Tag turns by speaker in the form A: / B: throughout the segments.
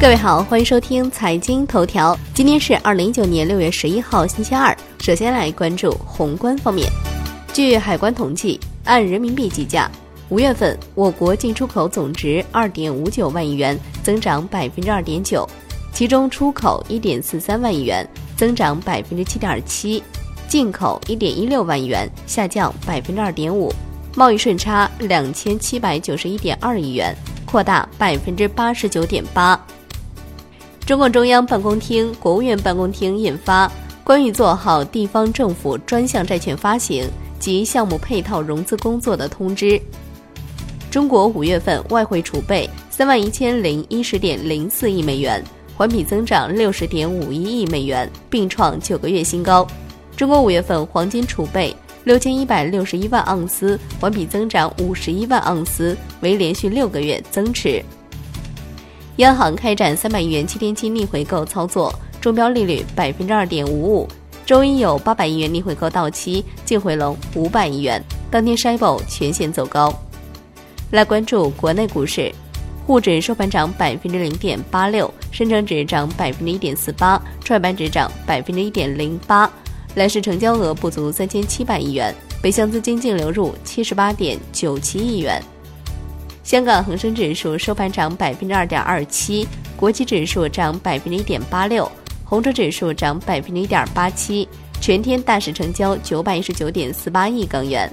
A: 各位好，欢迎收听财经头条。今天是二零一九年六月十一号，星期二。首先来关注宏观方面。据海关统计，按人民币计价，五月份我国进出口总值二点五九万亿元，增长百分之二点九，其中出口一点四三万亿元，增长百分之七点七，进口一点一六万亿元，下降百分之二点五，贸易顺差两千七百九十一点二亿元，扩大百分之八十九点八。中共中央办公厅、国务院办公厅印发《关于做好地方政府专项债券发行及项目配套融资工作的通知》。中国五月份外汇储备三万一千零一十点零四亿美元，环比增长六十点五一亿美元，并创九个月新高。中国五月份黄金储备六千一百六十一万盎司，环比增长五十一万盎司，为连续六个月增持。央行开展三百亿元七天期逆回购操作，中标利率百分之二点五五。周一有八百亿元逆回购到期，净回笼五百亿元。当天 SHIBO 全线走高。来关注国内股市，沪指收盘涨百分之零点八六，深成指涨百分之一点四八，创业板指涨百分之一点零八。来市成交额不足三千七百亿元，北向资金净流入七十八点九七亿元。香港恒生指数收盘涨百分之二点二七，国际指数涨百分之一点八六，红筹指数涨百分之一点八七，全天大市成交九百一十九点四八亿港元。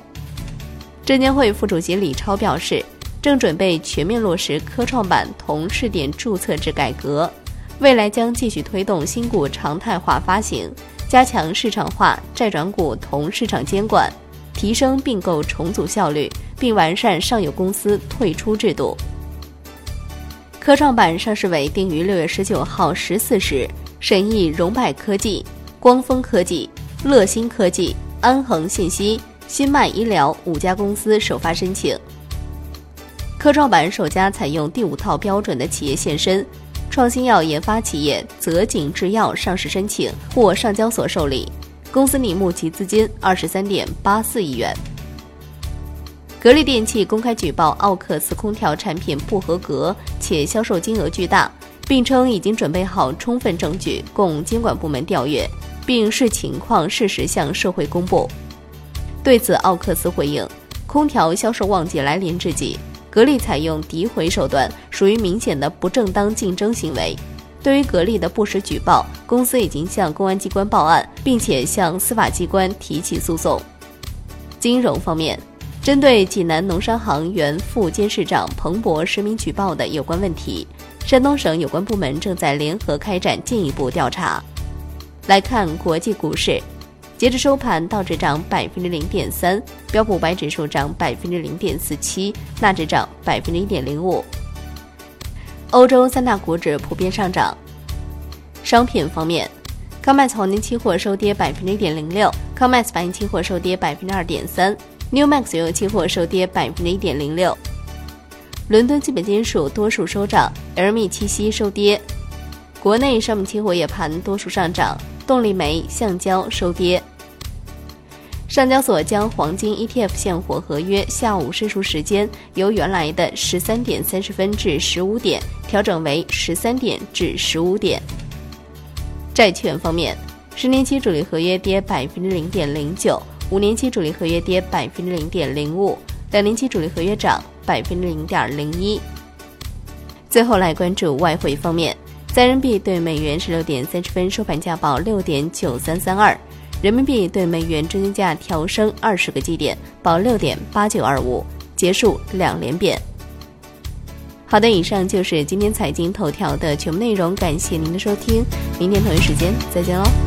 A: 证监会副主席李超表示，正准备全面落实科创板同试点注册制改革，未来将继续推动新股常态化发行，加强市场化债转股同市场监管，提升并购重组效率。并完善上游公司退出制度。科创板上市委定于六月十九号十四时审议荣百科技、光峰科技、乐新科技、安恒信息、新迈医疗五家公司首发申请。科创板首家采用第五套标准的企业现身，创新药研发企业泽景制药上市申请获上交所受理，公司拟募集资金二十三点八四亿元。格力电器公开举报奥克斯空调产品不合格，且销售金额巨大，并称已经准备好充分证据供监管部门调阅，并视情况适时向社会公布。对此，奥克斯回应：空调销售旺季来临之际，格力采用诋毁手段，属于明显的不正当竞争行为。对于格力的不实举报，公司已经向公安机关报案，并且向司法机关提起诉讼。金融方面。针对济南农商行原副监事长彭博实名举报的有关问题，山东省有关部门正在联合开展进一步调查。来看国际股市，截至收盘，道指涨百分之零点三，标普五百指数涨百分之零点四七，纳指涨百分之一点零五。欧洲三大股指普遍上涨。商品方面，COMEX 黄金期货收跌百分之一点零六，COMEX 白银期货收跌百分之二点三。Newmax 原油期货收跌百分之一点零六，伦敦基本金属多数收涨，LME 七锡收跌。国内商品期货夜盘多数上涨，动力煤、橡胶收跌。上交所将黄金 ETF 现货合约下午申赎时间由原来的十三点三十分至十五点调整为十三点至十五点。债券方面，十年期主力合约跌百分之零点零九。五年期主力合约跌百分之零点零五，两年期主力合约涨百分之零点零一。最后来关注外汇方面，在人民币对美元十六点三十分收盘价报六点九三三二，人民币对美元中间价调升二十个基点，报六点八九二五，结束两连贬。好的，以上就是今天财经头条的全部内容，感谢您的收听，明天同一时间再见喽。